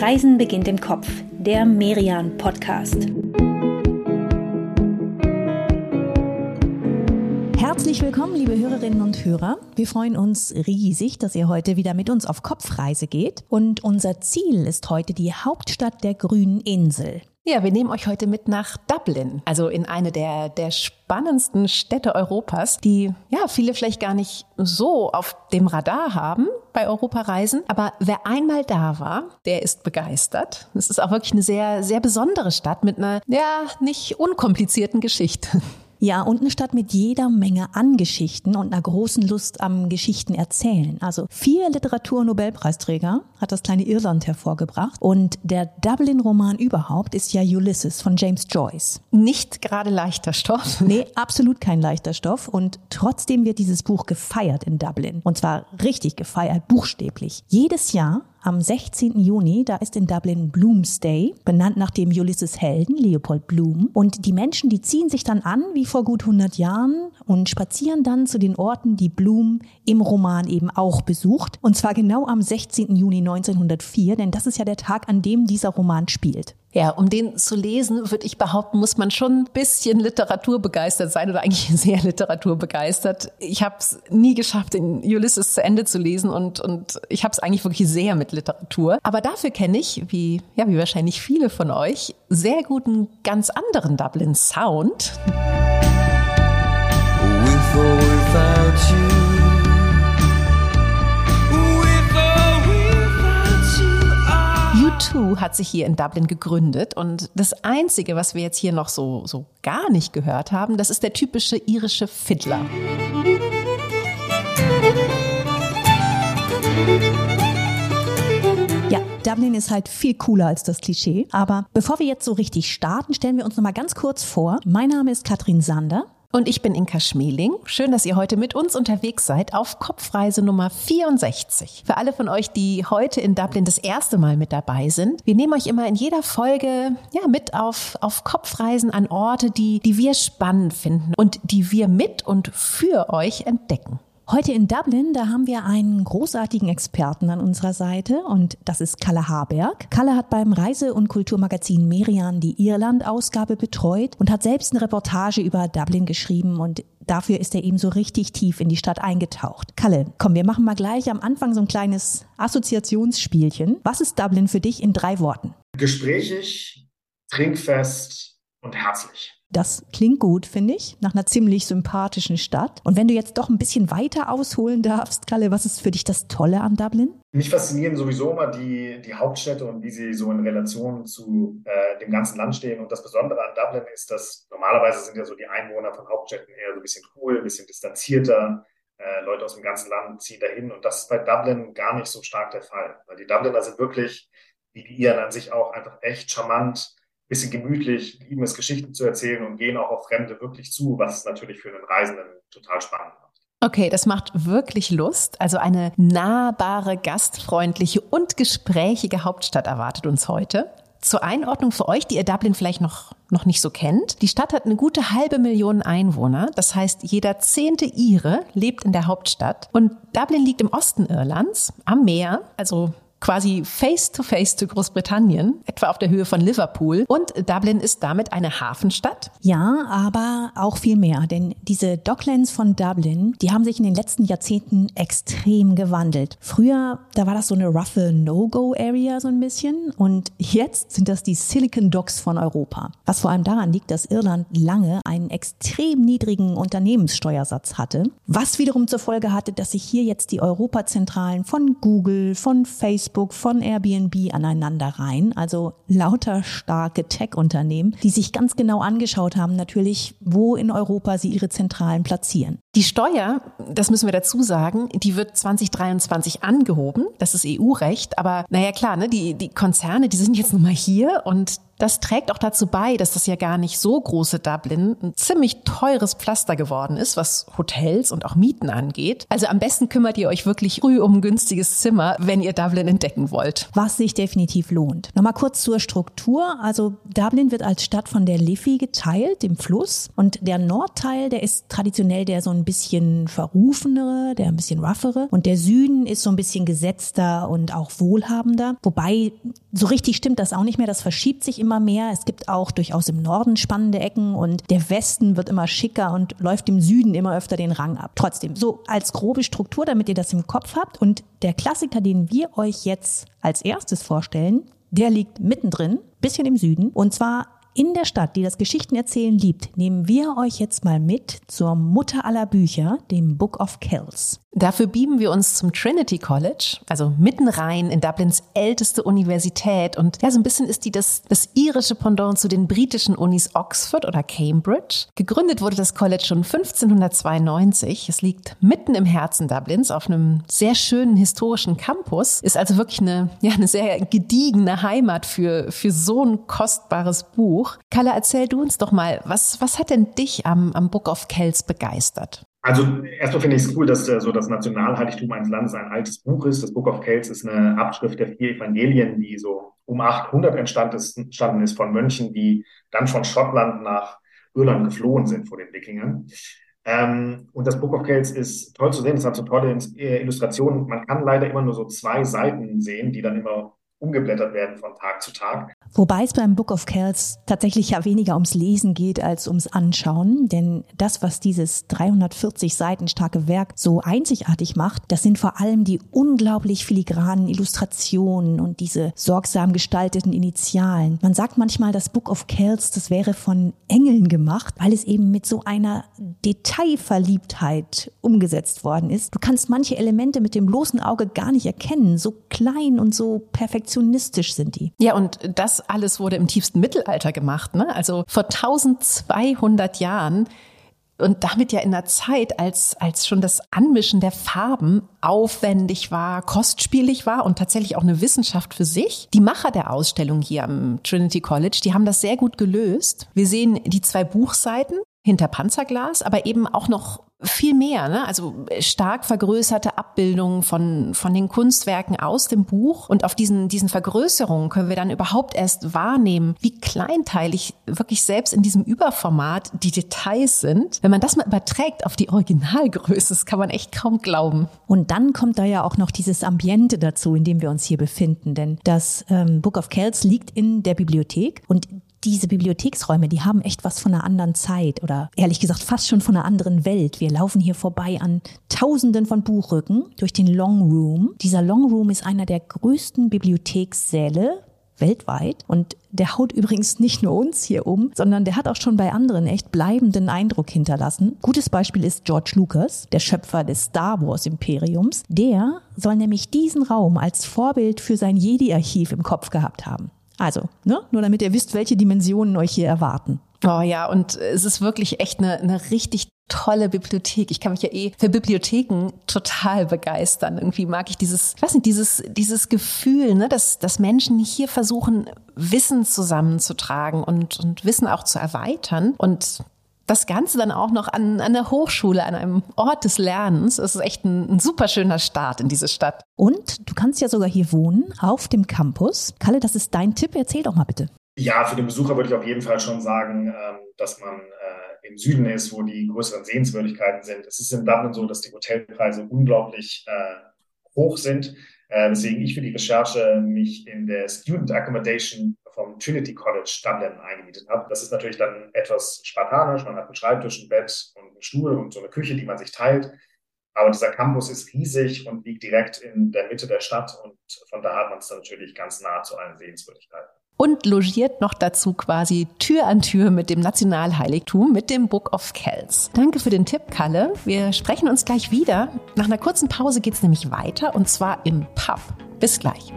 Reisen beginnt im Kopf, der Merian Podcast. Herzlich willkommen, liebe Hörerinnen und Hörer. Wir freuen uns riesig, dass ihr heute wieder mit uns auf Kopfreise geht. Und unser Ziel ist heute die Hauptstadt der grünen Insel. Ja, wir nehmen euch heute mit nach Dublin, also in eine der, der spannendsten Städte Europas, die ja viele vielleicht gar nicht so auf dem Radar haben bei Europareisen. Aber wer einmal da war, der ist begeistert. Es ist auch wirklich eine sehr, sehr besondere Stadt mit einer, ja, nicht unkomplizierten Geschichte. Ja, und eine Stadt mit jeder Menge an Geschichten und einer großen Lust am Geschichten erzählen. Also vier Literatur-Nobelpreisträger hat das kleine Irland hervorgebracht. Und der Dublin-Roman überhaupt ist ja Ulysses von James Joyce. Nicht gerade leichter Stoff. Nee, absolut kein leichter Stoff. Und trotzdem wird dieses Buch gefeiert in Dublin. Und zwar richtig gefeiert, buchstäblich. Jedes Jahr am 16. Juni, da ist in Dublin Bloomsday, benannt nach dem Ulysses Helden, Leopold Bloom. Und die Menschen, die ziehen sich dann an, wie vor gut 100 Jahren, und spazieren dann zu den Orten, die Bloom im Roman eben auch besucht. Und zwar genau am 16. Juni 1904, denn das ist ja der Tag, an dem dieser Roman spielt. Ja, um den zu lesen, würde ich behaupten, muss man schon ein bisschen literaturbegeistert sein oder eigentlich sehr literaturbegeistert. Ich habe es nie geschafft, den Ulysses zu Ende zu lesen und, und ich habe es eigentlich wirklich sehr mit Literatur. Aber dafür kenne ich, wie, ja, wie wahrscheinlich viele von euch, sehr guten, ganz anderen Dublin Sound. With or without you. U2 hat sich hier in Dublin gegründet und das Einzige, was wir jetzt hier noch so, so gar nicht gehört haben, das ist der typische irische Fiddler. Ja, Dublin ist halt viel cooler als das Klischee. Aber bevor wir jetzt so richtig starten, stellen wir uns noch mal ganz kurz vor. Mein Name ist Katrin Sander. Und ich bin Inka Schmeling. Schön, dass ihr heute mit uns unterwegs seid auf Kopfreise Nummer 64. Für alle von euch, die heute in Dublin das erste Mal mit dabei sind, wir nehmen euch immer in jeder Folge ja, mit auf, auf Kopfreisen an Orte, die, die wir spannend finden und die wir mit und für euch entdecken. Heute in Dublin, da haben wir einen großartigen Experten an unserer Seite und das ist Kalle Haberg. Kalle hat beim Reise- und Kulturmagazin Merian die Irland-Ausgabe betreut und hat selbst eine Reportage über Dublin geschrieben und dafür ist er eben so richtig tief in die Stadt eingetaucht. Kalle, komm, wir machen mal gleich am Anfang so ein kleines Assoziationsspielchen. Was ist Dublin für dich in drei Worten? Gesprächig, trinkfest und herzlich. Das klingt gut, finde ich, nach einer ziemlich sympathischen Stadt. Und wenn du jetzt doch ein bisschen weiter ausholen darfst, Kalle, was ist für dich das Tolle an Dublin? Mich faszinieren sowieso immer die, die Hauptstädte und wie sie so in Relation zu äh, dem ganzen Land stehen. Und das Besondere an Dublin ist, dass normalerweise sind ja so die Einwohner von Hauptstädten eher so ein bisschen cool, ein bisschen distanzierter. Äh, Leute aus dem ganzen Land ziehen dahin. Und das ist bei Dublin gar nicht so stark der Fall. Weil die Dubliner sind wirklich, wie die Iren an sich auch, einfach echt charmant bisschen gemütlich, lieben es, Geschichten zu erzählen und gehen auch auf Fremde wirklich zu, was natürlich für einen Reisenden total spannend macht. Okay, das macht wirklich Lust. Also eine nahbare, gastfreundliche und gesprächige Hauptstadt erwartet uns heute. Zur Einordnung für euch, die ihr Dublin vielleicht noch, noch nicht so kennt. Die Stadt hat eine gute halbe Million Einwohner. Das heißt, jeder zehnte Ire lebt in der Hauptstadt. Und Dublin liegt im Osten Irlands am Meer, also quasi face-to-face zu Großbritannien, etwa auf der Höhe von Liverpool. Und Dublin ist damit eine Hafenstadt. Ja, aber auch viel mehr, denn diese Docklands von Dublin, die haben sich in den letzten Jahrzehnten extrem gewandelt. Früher, da war das so eine roughe No-Go-Area so ein bisschen und jetzt sind das die Silicon Docks von Europa. Was vor allem daran liegt, dass Irland lange einen extrem niedrigen Unternehmenssteuersatz hatte, was wiederum zur Folge hatte, dass sich hier jetzt die Europazentralen von Google, von Facebook, Facebook, von Airbnb aneinander rein. Also lauter starke Tech-Unternehmen, die sich ganz genau angeschaut haben, natürlich, wo in Europa sie ihre Zentralen platzieren. Die Steuer, das müssen wir dazu sagen, die wird 2023 angehoben. Das ist EU-Recht. Aber naja, klar, ne, die, die Konzerne, die sind jetzt nun mal hier und Das trägt auch dazu bei, dass das ja gar nicht so große Dublin ein ziemlich teures Pflaster geworden ist, was Hotels und auch Mieten angeht. Also am besten kümmert ihr euch wirklich früh um ein günstiges Zimmer, wenn ihr Dublin entdecken wollt. Was sich definitiv lohnt. Nochmal kurz zur Struktur. Also Dublin wird als Stadt von der Liffey geteilt, dem Fluss. Und der Nordteil, der ist traditionell der so ein bisschen verrufenere, der ein bisschen roughere. Und der Süden ist so ein bisschen gesetzter und auch wohlhabender. Wobei so richtig stimmt das auch nicht mehr. Das verschiebt sich immer mehr. Es gibt auch durchaus im Norden spannende Ecken und der Westen wird immer schicker und läuft im Süden immer öfter den Rang ab. Trotzdem, so als grobe Struktur, damit ihr das im Kopf habt. Und der Klassiker, den wir euch jetzt als erstes vorstellen, der liegt mittendrin, bisschen im Süden. Und zwar in der Stadt, die das Geschichtenerzählen liebt, nehmen wir euch jetzt mal mit zur Mutter aller Bücher, dem Book of Kells. Dafür beamen wir uns zum Trinity College, also mitten rein in Dublins älteste Universität. Und ja, so ein bisschen ist die das, das irische Pendant zu den britischen Unis Oxford oder Cambridge. Gegründet wurde das College schon 1592. Es liegt mitten im Herzen Dublins auf einem sehr schönen historischen Campus. Ist also wirklich eine, ja, eine sehr gediegene Heimat für, für so ein kostbares Buch. Kalle, erzähl du uns doch mal, was, was hat denn dich am, am Book of Kells begeistert? Also erstmal finde ich es cool, dass äh, so das Nationalheiligtum eines Landes ein altes Buch ist. Das Book of Kells ist eine Abschrift der vier Evangelien, die so um 800 entstanden ist, von Mönchen, die dann von Schottland nach Irland geflohen sind vor den Wikingern. Ähm, und das Book of Kells ist toll zu sehen. Es hat so tolle äh, Illustrationen. Man kann leider immer nur so zwei Seiten sehen, die dann immer umgeblättert werden von Tag zu Tag. Wobei es beim Book of Kells tatsächlich ja weniger ums Lesen geht als ums Anschauen, denn das, was dieses 340 Seiten starke Werk so einzigartig macht, das sind vor allem die unglaublich filigranen Illustrationen und diese sorgsam gestalteten Initialen. Man sagt manchmal, das Book of Kells, das wäre von Engeln gemacht, weil es eben mit so einer Detailverliebtheit umgesetzt worden ist. Du kannst manche Elemente mit dem bloßen Auge gar nicht erkennen, so klein und so perfekt perfektionistisch sind die. Ja, und das alles wurde im tiefsten Mittelalter gemacht, ne? Also vor 1200 Jahren und damit ja in einer Zeit, als, als schon das Anmischen der Farben aufwendig war, kostspielig war und tatsächlich auch eine Wissenschaft für sich. Die Macher der Ausstellung hier am Trinity College, die haben das sehr gut gelöst. Wir sehen die zwei Buchseiten hinter Panzerglas, aber eben auch noch viel mehr, ne? also stark vergrößerte Abbildungen von, von den Kunstwerken aus dem Buch. Und auf diesen, diesen Vergrößerungen können wir dann überhaupt erst wahrnehmen, wie kleinteilig wirklich selbst in diesem Überformat die Details sind. Wenn man das mal überträgt auf die Originalgröße, das kann man echt kaum glauben. Und dann kommt da ja auch noch dieses Ambiente dazu, in dem wir uns hier befinden. Denn das ähm, Book of Kells liegt in der Bibliothek und diese Bibliotheksräume, die haben echt was von einer anderen Zeit oder ehrlich gesagt fast schon von einer anderen Welt. Wir laufen hier vorbei an Tausenden von Buchrücken durch den Long Room. Dieser Long Room ist einer der größten Bibliothekssäle weltweit und der haut übrigens nicht nur uns hier um, sondern der hat auch schon bei anderen echt bleibenden Eindruck hinterlassen. Gutes Beispiel ist George Lucas, der Schöpfer des Star Wars Imperiums. Der soll nämlich diesen Raum als Vorbild für sein Jedi-Archiv im Kopf gehabt haben. Also, ne? nur damit ihr wisst, welche Dimensionen euch hier erwarten. Oh ja, und es ist wirklich echt eine, eine richtig tolle Bibliothek. Ich kann mich ja eh für Bibliotheken total begeistern. Irgendwie mag ich dieses, ich weiß nicht, dieses, dieses Gefühl, ne, dass, dass Menschen hier versuchen, Wissen zusammenzutragen und, und Wissen auch zu erweitern. Und das Ganze dann auch noch an, an der Hochschule, an einem Ort des Lernens. Es ist echt ein, ein super schöner Start in diese Stadt. Und du kannst ja sogar hier wohnen, auf dem Campus. Kalle, das ist dein Tipp. Erzähl doch mal bitte. Ja, für den Besucher würde ich auf jeden Fall schon sagen, ähm, dass man äh, im Süden ist, wo die größeren Sehenswürdigkeiten sind. Es ist in Dublin so, dass die Hotelpreise unglaublich äh, hoch sind. Äh, weswegen ich für die Recherche mich in der Student Accommodation vom Trinity College Dublin eingemietet habe. Das ist natürlich dann etwas spartanisch. Man hat einen Schreibtisch, ein Bett und einen Stuhl und so eine Küche, die man sich teilt. Aber dieser Campus ist riesig und liegt direkt in der Mitte der Stadt und von da hat man es dann natürlich ganz nah zu allen Sehenswürdigkeiten. Und logiert noch dazu quasi Tür an Tür mit dem Nationalheiligtum, mit dem Book of Kells. Danke für den Tipp, Kalle. Wir sprechen uns gleich wieder. Nach einer kurzen Pause geht es nämlich weiter und zwar im Pub. Bis gleich.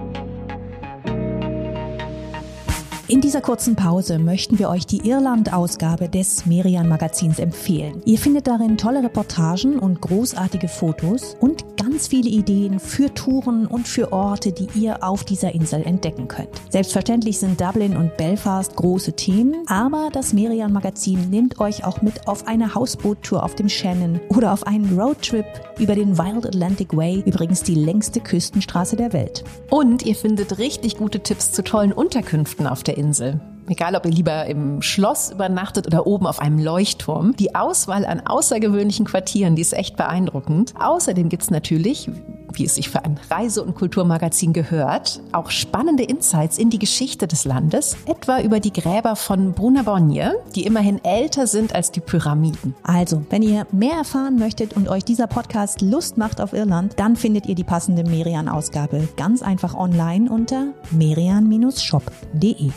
In dieser kurzen Pause möchten wir euch die Irland-Ausgabe des Merian Magazins empfehlen. Ihr findet darin tolle Reportagen und großartige Fotos und ganz viele Ideen für Touren und für Orte, die ihr auf dieser Insel entdecken könnt. Selbstverständlich sind Dublin und Belfast große Themen, aber das Merian Magazin nimmt euch auch mit auf eine Hausboottour auf dem Shannon oder auf einen Roadtrip über den Wild Atlantic Way, übrigens die längste Küstenstraße der Welt. Und ihr findet richtig gute Tipps zu tollen Unterkünften auf der Insel. Egal, ob ihr lieber im Schloss übernachtet oder oben auf einem Leuchtturm. Die Auswahl an außergewöhnlichen Quartieren, die ist echt beeindruckend. Außerdem gibt's natürlich, wie es sich für ein Reise- und Kulturmagazin gehört, auch spannende Insights in die Geschichte des Landes, etwa über die Gräber von Brunabonje, die immerhin älter sind als die Pyramiden. Also, wenn ihr mehr erfahren möchtet und euch dieser Podcast Lust macht auf Irland, dann findet ihr die passende Merian-Ausgabe ganz einfach online unter merian-shop.de.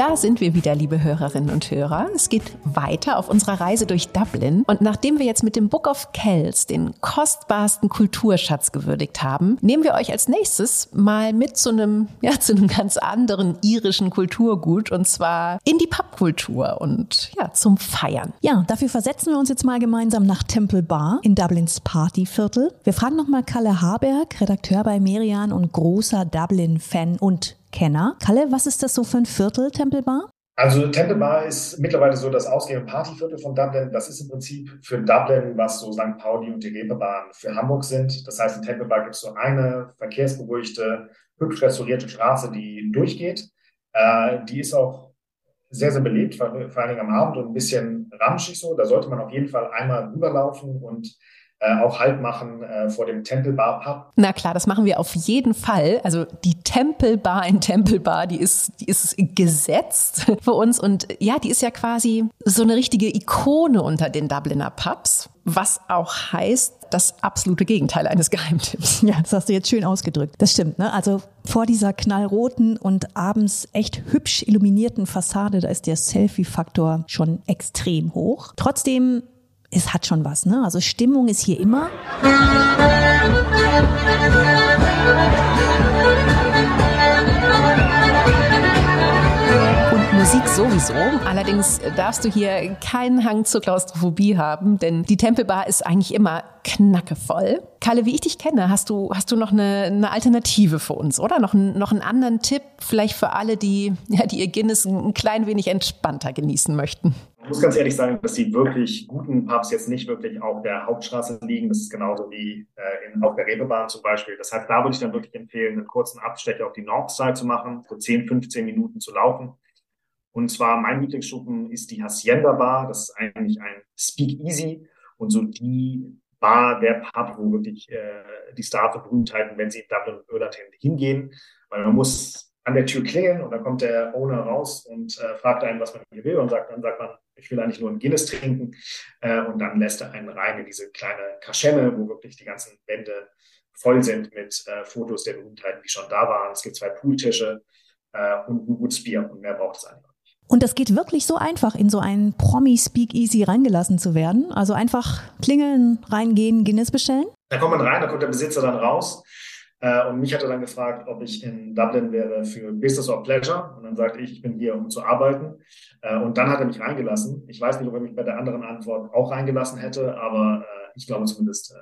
Da sind wir wieder, liebe Hörerinnen und Hörer. Es geht weiter auf unserer Reise durch Dublin. Und nachdem wir jetzt mit dem Book of Kells den kostbarsten Kulturschatz gewürdigt haben, nehmen wir euch als nächstes mal mit zu einem, ja, zu einem ganz anderen irischen Kulturgut und zwar in die Pubkultur und ja, zum Feiern. Ja, dafür versetzen wir uns jetzt mal gemeinsam nach Temple Bar in Dublins Partyviertel. Wir fragen nochmal Kalle Haberg, Redakteur bei Merian und großer Dublin-Fan und Kenner. Kalle, was ist das so für ein Viertel, Temple Bar? Also Temple Bar ist mittlerweile so das Ausgeh- und Partyviertel von Dublin. Das ist im Prinzip für Dublin, was so St. Pauli und die Reeperbahn für Hamburg sind. Das heißt, in Temple Bar gibt es so eine verkehrsberuhigte, hübsch restaurierte Straße, die durchgeht. Äh, die ist auch sehr, sehr belebt, vor, vor allen Dingen am Abend und ein bisschen ramschig so. Da sollte man auf jeden Fall einmal rüberlaufen und auch Halt machen äh, vor dem Tempelbar Pub. Na klar, das machen wir auf jeden Fall. Also die Tempelbar in Tempelbar, die ist, die ist gesetzt für uns und ja, die ist ja quasi so eine richtige Ikone unter den Dubliner Pubs, was auch heißt, das absolute Gegenteil eines Geheimtipps. Ja, das hast du jetzt schön ausgedrückt. Das stimmt, ne? Also vor dieser knallroten und abends echt hübsch illuminierten Fassade, da ist der Selfie-Faktor schon extrem hoch. Trotzdem es hat schon was, ne? Also Stimmung ist hier immer. Musik sowieso. Allerdings darfst du hier keinen Hang zur Klaustrophobie haben, denn die Tempelbar ist eigentlich immer knackevoll. Kalle, wie ich dich kenne, hast du, hast du noch eine, eine Alternative für uns, oder? Noch, ein, noch einen anderen Tipp, vielleicht für alle, die, ja, die ihr Guinness ein klein wenig entspannter genießen möchten? Ich muss ganz ehrlich sagen, dass die wirklich guten Pubs jetzt nicht wirklich auf der Hauptstraße liegen. Das ist genauso wie äh, in, auf der Reeperbahn zum Beispiel. Das heißt, da würde ich dann wirklich empfehlen, einen kurzen Abstecher auf die Northside zu machen, so 10, 15 Minuten zu laufen. Und zwar mein Lieblingsschuppen ist die Hacienda Bar. Das ist eigentlich ein Speakeasy und so die Bar, der Pub, wo wirklich äh, die Berühmtheiten, wenn sie in Dublin und Irland hingehen. Weil man muss an der Tür klingeln und dann kommt der Owner raus und äh, fragt einen, was man hier will und sagt, dann sagt man, ich will eigentlich nur ein Guinness trinken äh, und dann lässt er einen rein in diese kleine Kaschemme, wo wirklich die ganzen Wände voll sind mit äh, Fotos der Berühmtheiten, die schon da waren. Es gibt zwei Pooltische äh, und ein gutes Bier und mehr braucht es eigentlich. Und das geht wirklich so einfach, in so einen Promi-Speakeasy reingelassen zu werden. Also einfach klingeln, reingehen, Guinness bestellen. Da kommt man rein, da kommt der Besitzer dann raus äh, und mich hat er dann gefragt, ob ich in Dublin wäre für Business or Pleasure. Und dann sagte ich, ich bin hier, um zu arbeiten. Äh, und dann hat er mich reingelassen. Ich weiß nicht, ob er mich bei der anderen Antwort auch reingelassen hätte, aber äh, ich glaube zumindest,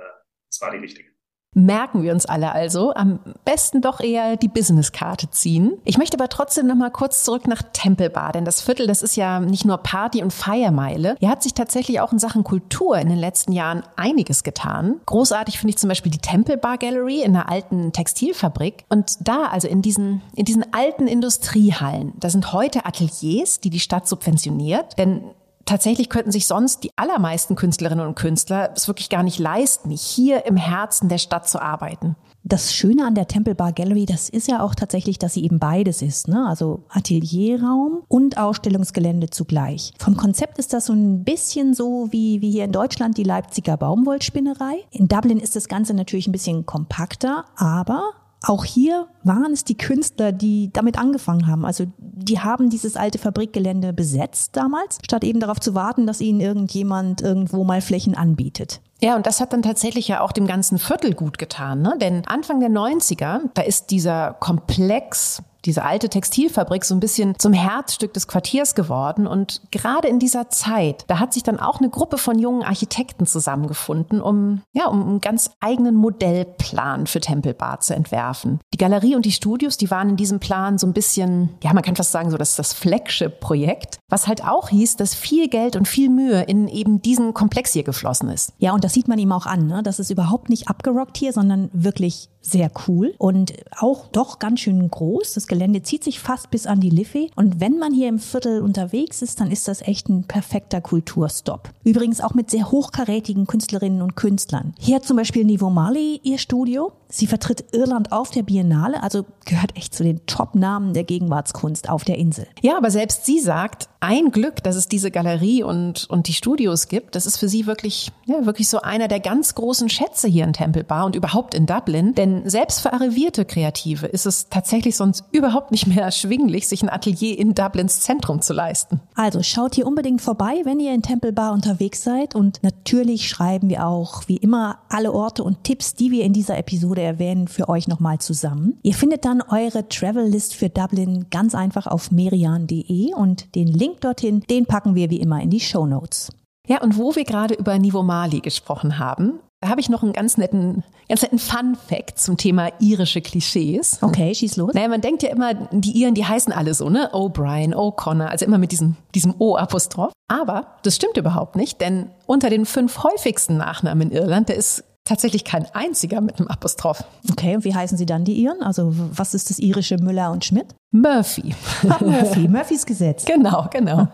es war die richtige. Merken wir uns alle also. Am besten doch eher die Businesskarte ziehen. Ich möchte aber trotzdem noch mal kurz zurück nach Tempelbar, denn das Viertel, das ist ja nicht nur Party und Feiermeile. Hier hat sich tatsächlich auch in Sachen Kultur in den letzten Jahren einiges getan. Großartig finde ich zum Beispiel die Tempelbar Gallery in einer alten Textilfabrik. Und da, also in diesen, in diesen alten Industriehallen, da sind heute Ateliers, die die Stadt subventioniert. Denn tatsächlich könnten sich sonst die allermeisten Künstlerinnen und Künstler es wirklich gar nicht leisten, hier im Herzen der Stadt zu arbeiten. Das Schöne an der Temple Bar Gallery, das ist ja auch tatsächlich, dass sie eben beides ist, ne? Also Atelierraum und Ausstellungsgelände zugleich. Vom Konzept ist das so ein bisschen so wie, wie hier in Deutschland die Leipziger Baumwollspinnerei. In Dublin ist das Ganze natürlich ein bisschen kompakter, aber auch hier waren es die Künstler, die damit angefangen haben. Also die haben dieses alte Fabrikgelände besetzt damals, statt eben darauf zu warten, dass ihnen irgendjemand irgendwo mal Flächen anbietet. Ja, und das hat dann tatsächlich ja auch dem ganzen Viertel gut getan, ne? Denn Anfang der 90er, da ist dieser Komplex diese alte Textilfabrik so ein bisschen zum Herzstück des Quartiers geworden. Und gerade in dieser Zeit, da hat sich dann auch eine Gruppe von jungen Architekten zusammengefunden, um, ja, um einen ganz eigenen Modellplan für Temple Bar zu entwerfen. Die Galerie und die Studios, die waren in diesem Plan so ein bisschen, ja, man kann fast sagen, so das das Flagship-Projekt, was halt auch hieß, dass viel Geld und viel Mühe in eben diesen Komplex hier geflossen ist. Ja, und das sieht man ihm auch an, ne? Das ist überhaupt nicht abgerockt hier, sondern wirklich sehr cool und auch doch ganz schön groß. Das Gelände zieht sich fast bis an die Liffey. Und wenn man hier im Viertel unterwegs ist, dann ist das echt ein perfekter Kulturstop. Übrigens auch mit sehr hochkarätigen Künstlerinnen und Künstlern. Hier hat zum Beispiel Nivo Marley ihr Studio. Sie vertritt Irland auf der Biennale, also gehört echt zu den Top-Namen der Gegenwartskunst auf der Insel. Ja, aber selbst sie sagt, ein Glück, dass es diese Galerie und, und die Studios gibt. Das ist für sie wirklich, ja, wirklich so einer der ganz großen Schätze hier in Temple Bar und überhaupt in Dublin. Denn selbst für arrivierte Kreative ist es tatsächlich sonst überhaupt nicht mehr erschwinglich, sich ein Atelier in Dublins Zentrum zu leisten. Also schaut hier unbedingt vorbei, wenn ihr in Temple Bar unterwegs seid. Und natürlich schreiben wir auch, wie immer, alle Orte und Tipps, die wir in dieser Episode erwähnen, für euch nochmal zusammen. Ihr findet dann eure Travel List für Dublin ganz einfach auf merian.de und den Link dorthin, den packen wir wie immer in die Show Notes. Ja, und wo wir gerade über Nivo Mali gesprochen haben, da habe ich noch einen ganz netten, ganz netten Fun-Fact zum Thema irische Klischees. Okay, schieß los. Naja, man denkt ja immer, die Iren, die heißen alle so, ne? O'Brien, O'Connor, also immer mit diesem, diesem O-Apostroph. Aber das stimmt überhaupt nicht, denn unter den fünf häufigsten Nachnamen in Irland, da ist tatsächlich kein einziger mit einem Apostroph. Okay, und wie heißen sie dann die Iren? Also was ist das irische Müller und Schmidt? Murphy. Murphy, Murphys Gesetz. Genau, genau.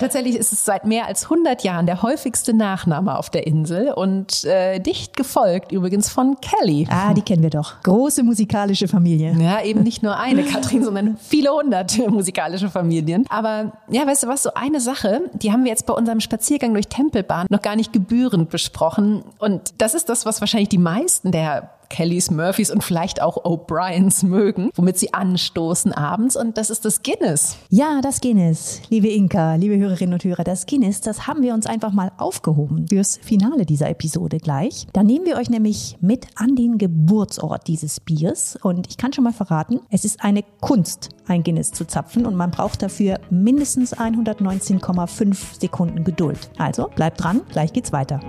Tatsächlich ist es seit mehr als 100 Jahren der häufigste Nachname auf der Insel und äh, dicht gefolgt übrigens von Kelly. Ah, die kennen wir doch. Große musikalische Familie. Ja, eben nicht nur eine Katrin, sondern viele hundert musikalische Familien. Aber ja, weißt du was, so eine Sache, die haben wir jetzt bei unserem Spaziergang durch Tempelbahn noch gar nicht gebührend besprochen. Und das ist das, was wahrscheinlich die meisten der Kellys, Murphys und vielleicht auch O'Briens mögen, womit sie anstoßen abends. Und das ist das Guinness. Ja, das Guinness. Liebe Inka, liebe Hörerinnen und Hörer, das Guinness, das haben wir uns einfach mal aufgehoben fürs Finale dieser Episode gleich. Da nehmen wir euch nämlich mit an den Geburtsort dieses Biers. Und ich kann schon mal verraten, es ist eine Kunst, ein Guinness zu zapfen und man braucht dafür mindestens 119,5 Sekunden Geduld. Also bleibt dran, gleich geht's weiter.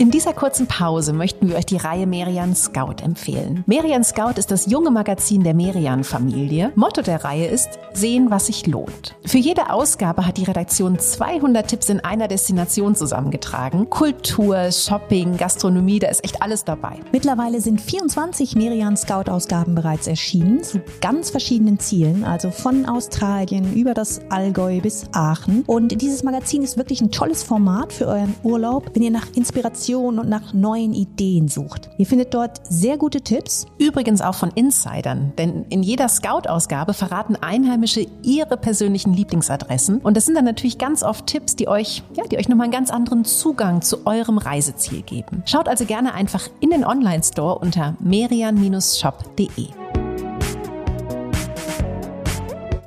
In dieser kurzen Pause möchten wir euch die Reihe Merian Scout empfehlen. Merian Scout ist das junge Magazin der Merian-Familie. Motto der Reihe ist Sehen, was sich lohnt. Für jede Ausgabe hat die Redaktion 200 Tipps in einer Destination zusammengetragen. Kultur, Shopping, Gastronomie, da ist echt alles dabei. Mittlerweile sind 24 Merian Scout-Ausgaben bereits erschienen, zu ganz verschiedenen Zielen, also von Australien über das Allgäu bis Aachen. Und dieses Magazin ist wirklich ein tolles Format für euren Urlaub, wenn ihr nach Inspiration Inspiration und nach neuen Ideen sucht. Ihr findet dort sehr gute Tipps. Übrigens auch von Insidern, denn in jeder Scout-Ausgabe verraten Einheimische ihre persönlichen Lieblingsadressen. Und das sind dann natürlich ganz oft Tipps, die euch, ja, die euch nochmal einen ganz anderen Zugang zu eurem Reiseziel geben. Schaut also gerne einfach in den Online-Store unter merian-shop.de.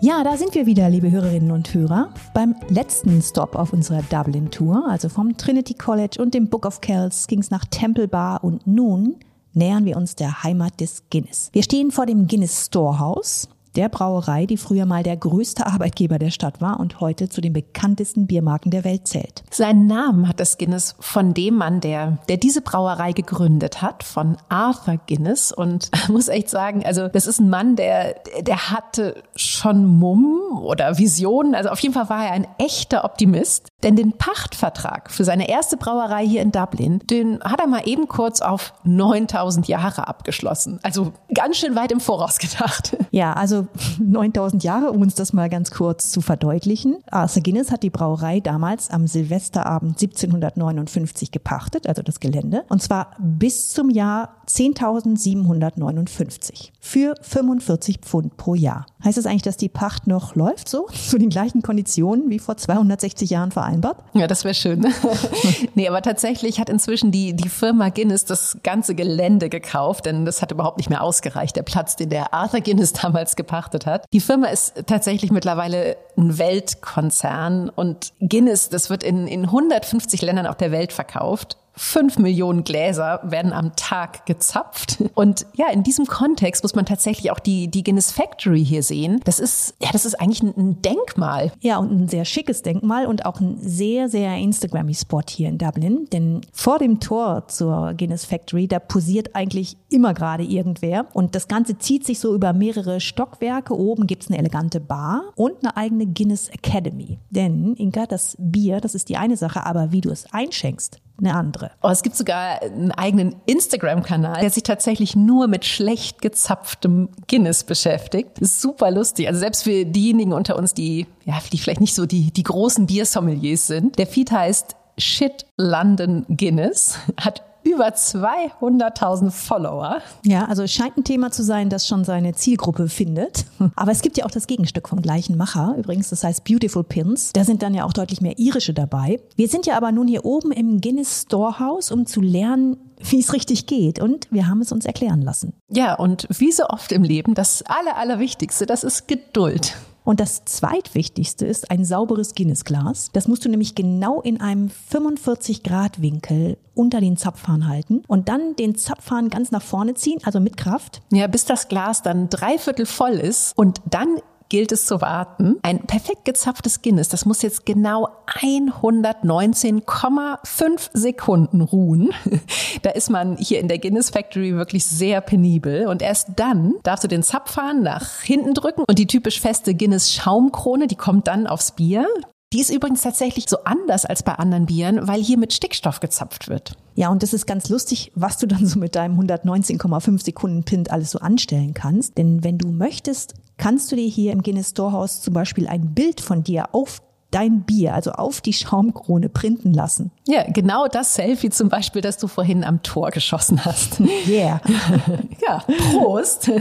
Ja, da sind wir wieder, liebe Hörerinnen und Hörer, beim letzten Stop auf unserer Dublin-Tour. Also vom Trinity College und dem Book of Kells ging es nach Temple Bar und nun nähern wir uns der Heimat des Guinness. Wir stehen vor dem Guinness Storehouse der Brauerei, die früher mal der größte Arbeitgeber der Stadt war und heute zu den bekanntesten Biermarken der Welt zählt. Seinen Namen hat das Guinness von dem Mann, der, der diese Brauerei gegründet hat, von Arthur Guinness. Und muss echt sagen, also das ist ein Mann, der, der hatte schon Mumm oder Visionen. Also auf jeden Fall war er ein echter Optimist. Denn den Pachtvertrag für seine erste Brauerei hier in Dublin, den hat er mal eben kurz auf 9000 Jahre abgeschlossen. Also ganz schön weit im Voraus gedacht. Ja, also 9000 Jahre, um uns das mal ganz kurz zu verdeutlichen. Arthur Guinness hat die Brauerei damals am Silvesterabend 1759 gepachtet, also das Gelände, und zwar bis zum Jahr 10.759 für 45 Pfund pro Jahr. Heißt das eigentlich, dass die Pacht noch läuft so, zu den gleichen Konditionen wie vor 260 Jahren vereinbart? Ja, das wäre schön. nee, aber tatsächlich hat inzwischen die, die Firma Guinness das ganze Gelände gekauft, denn das hat überhaupt nicht mehr ausgereicht, der Platz, den der Arthur Guinness damals gepachtet hat. Die Firma ist tatsächlich mittlerweile ein Weltkonzern und Guinness, das wird in, in 150 Ländern auf der Welt verkauft fünf Millionen Gläser werden am Tag gezapft. Und ja, in diesem Kontext muss man tatsächlich auch die, die Guinness Factory hier sehen. Das ist, ja, das ist eigentlich ein Denkmal. Ja, und ein sehr schickes Denkmal und auch ein sehr, sehr Instagrammy Spot hier in Dublin. Denn vor dem Tor zur Guinness Factory, da posiert eigentlich immer gerade irgendwer. Und das Ganze zieht sich so über mehrere Stockwerke. Oben gibt's eine elegante Bar und eine eigene Guinness Academy. Denn, Inka, das Bier, das ist die eine Sache, aber wie du es einschenkst, eine andere. Oh, es gibt sogar einen eigenen Instagram-Kanal, der sich tatsächlich nur mit schlecht gezapftem Guinness beschäftigt. super lustig. Also selbst für diejenigen unter uns, die, ja, die vielleicht nicht so die, die großen Biersommeliers sind. Der Feed heißt Shit London Guinness, hat über 200.000 Follower. Ja, also es scheint ein Thema zu sein, das schon seine Zielgruppe findet. Aber es gibt ja auch das Gegenstück vom gleichen Macher, übrigens, das heißt Beautiful Pins. Da sind dann ja auch deutlich mehr irische dabei. Wir sind ja aber nun hier oben im Guinness Storehouse, um zu lernen, wie es richtig geht. Und wir haben es uns erklären lassen. Ja, und wie so oft im Leben, das Aller, Allerwichtigste, das ist Geduld. Und das zweitwichtigste ist ein sauberes Guinness-Glas. Das musst du nämlich genau in einem 45 Grad Winkel unter den Zapfhahn halten und dann den Zapfhahn ganz nach vorne ziehen, also mit Kraft. Ja, bis das Glas dann dreiviertel voll ist und dann gilt es zu warten. Ein perfekt gezapftes Guinness, das muss jetzt genau 119,5 Sekunden ruhen. Da ist man hier in der Guinness Factory wirklich sehr penibel. Und erst dann darfst du den Zapfhahn nach hinten drücken und die typisch feste Guinness Schaumkrone, die kommt dann aufs Bier. Die ist übrigens tatsächlich so anders als bei anderen Bieren, weil hier mit Stickstoff gezapft wird. Ja, und das ist ganz lustig, was du dann so mit deinem 119,5 Sekunden Pint alles so anstellen kannst. Denn wenn du möchtest, kannst du dir hier im Guinness Storehouse zum Beispiel ein Bild von dir auf dein Bier, also auf die Schaumkrone printen lassen. Ja, genau das Selfie zum Beispiel, das du vorhin am Tor geschossen hast. Yeah. ja, Prost.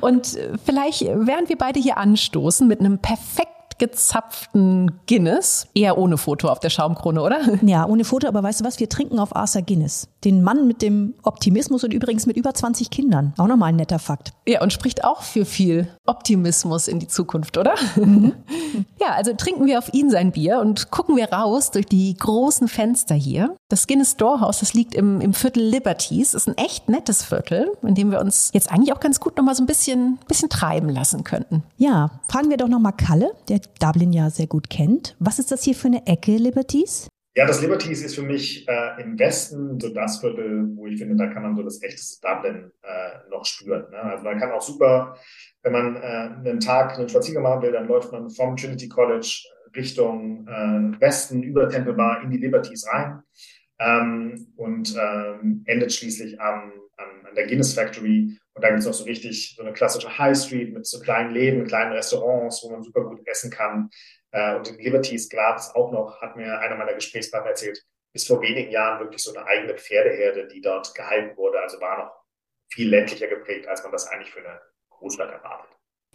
Und vielleicht, während wir beide hier anstoßen mit einem perfekten gezapften Guinness. Eher ohne Foto auf der Schaumkrone, oder? Ja, ohne Foto, aber weißt du was? Wir trinken auf Arthur Guinness. Den Mann mit dem Optimismus und übrigens mit über 20 Kindern. Auch nochmal ein netter Fakt. Ja, und spricht auch für viel Optimismus in die Zukunft, oder? Mhm. Ja, also trinken wir auf ihn sein Bier und gucken wir raus durch die großen Fenster hier. Das Guinness Storehouse, das liegt im, im Viertel Liberties. Ist ein echt nettes Viertel, in dem wir uns jetzt eigentlich auch ganz gut nochmal so ein bisschen, bisschen treiben lassen könnten. Ja, fragen wir doch nochmal Kalle, der Dublin ja sehr gut kennt. Was ist das hier für eine Ecke, Liberties? Ja, das Liberties ist für mich äh, im Westen so das Viertel, wo ich finde, da kann man so das echte Dublin äh, noch spüren. Ne? Also man kann auch super, wenn man äh, einen Tag einen Spaziergang machen will, dann läuft man vom Trinity College Richtung äh, Westen über Temple Bar in die Liberties rein ähm, und ähm, endet schließlich am, an, an der Guinness Factory. Und da gibt es auch so richtig so eine klassische High Street mit so kleinen Läden, kleinen Restaurants, wo man super gut essen kann. Äh, und in Liberties Graz auch noch, hat mir einer meiner Gesprächspartner erzählt, bis vor wenigen Jahren wirklich so eine eigene Pferdeherde, die dort gehalten wurde. Also war noch viel ländlicher geprägt, als man das eigentlich für eine Großstadt erwartet.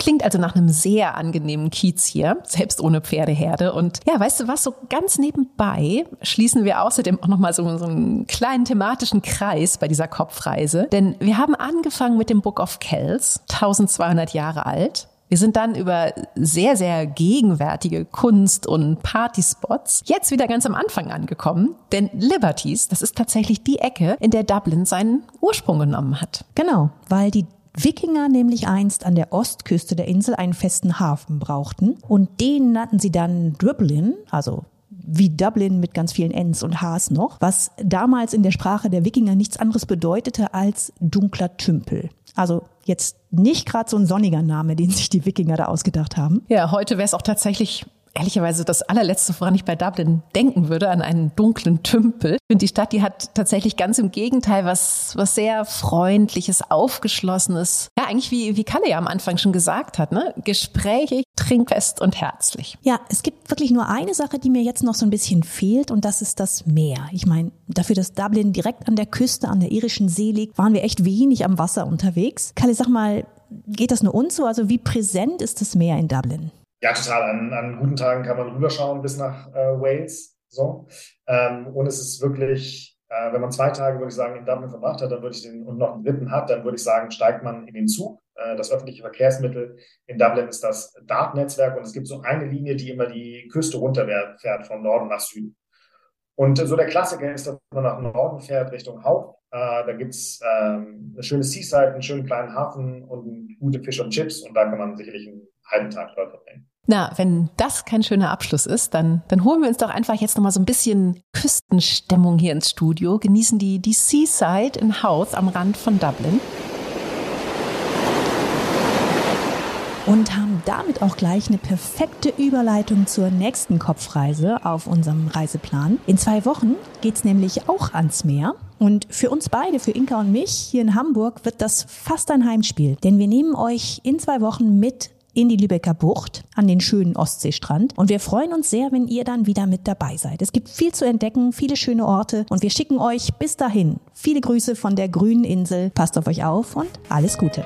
Klingt also nach einem sehr angenehmen Kiez hier, selbst ohne Pferdeherde. Und ja, weißt du was, so ganz nebenbei schließen wir außerdem auch nochmal so, so einen kleinen thematischen Kreis bei dieser Kopfreise. Denn wir haben angefangen mit dem Book of Kells, 1200 Jahre alt. Wir sind dann über sehr, sehr gegenwärtige Kunst- und Partyspots jetzt wieder ganz am Anfang angekommen. Denn Liberties, das ist tatsächlich die Ecke, in der Dublin seinen Ursprung genommen hat. Genau, weil die Wikinger nämlich einst an der Ostküste der Insel einen festen Hafen brauchten und den nannten sie dann Dublin, also wie Dublin mit ganz vielen Ns und Hs noch, was damals in der Sprache der Wikinger nichts anderes bedeutete als dunkler Tümpel. Also jetzt nicht gerade so ein sonniger Name, den sich die Wikinger da ausgedacht haben. Ja, heute wäre es auch tatsächlich ehrlicherweise das allerletzte, woran ich bei Dublin denken würde, an einen dunklen Tümpel. Und die Stadt, die hat tatsächlich ganz im Gegenteil was, was sehr freundliches, aufgeschlossenes. Ja, eigentlich wie, wie Kalle ja am Anfang schon gesagt hat, ne? Gesprächig, trinkfest und herzlich. Ja, es gibt wirklich nur eine Sache, die mir jetzt noch so ein bisschen fehlt und das ist das Meer. Ich meine, dafür, dass Dublin direkt an der Küste, an der irischen See liegt, waren wir echt wenig am Wasser unterwegs. Kalle, sag mal, geht das nur uns so? Also wie präsent ist das Meer in Dublin? Ja, total. An, an guten Tagen kann man rüberschauen bis nach äh, Wales. So. Ähm, und es ist wirklich, äh, wenn man zwei Tage, würde ich sagen, in Dublin verbracht hat, dann würde ich den und noch einen dritten hat, dann würde ich sagen, steigt man in den Zug. Äh, das öffentliche Verkehrsmittel in Dublin ist das Dart-Netzwerk und es gibt so eine Linie, die immer die Küste runterfährt, von Norden nach Süden. Und so der Klassiker ist, dass man nach Norden fährt, Richtung Haupt. Äh, da gibt's ähm, eine schöne Seaside, einen schönen kleinen Hafen und gute Fisch und Chips. Und da kann man sicherlich einen halben Tag dort verbringen. Na, wenn das kein schöner Abschluss ist, dann, dann holen wir uns doch einfach jetzt nochmal so ein bisschen Küstenstimmung hier ins Studio, genießen die, die Seaside in Howth am Rand von Dublin. und haben damit auch gleich eine perfekte Überleitung zur nächsten Kopfreise auf unserem Reiseplan. In zwei Wochen geht's nämlich auch ans Meer. Und für uns beide, für Inka und mich hier in Hamburg, wird das fast ein Heimspiel. Denn wir nehmen euch in zwei Wochen mit in die Lübecker Bucht an den schönen Ostseestrand. Und wir freuen uns sehr, wenn ihr dann wieder mit dabei seid. Es gibt viel zu entdecken, viele schöne Orte und wir schicken euch bis dahin viele Grüße von der grünen Insel. Passt auf euch auf und alles Gute.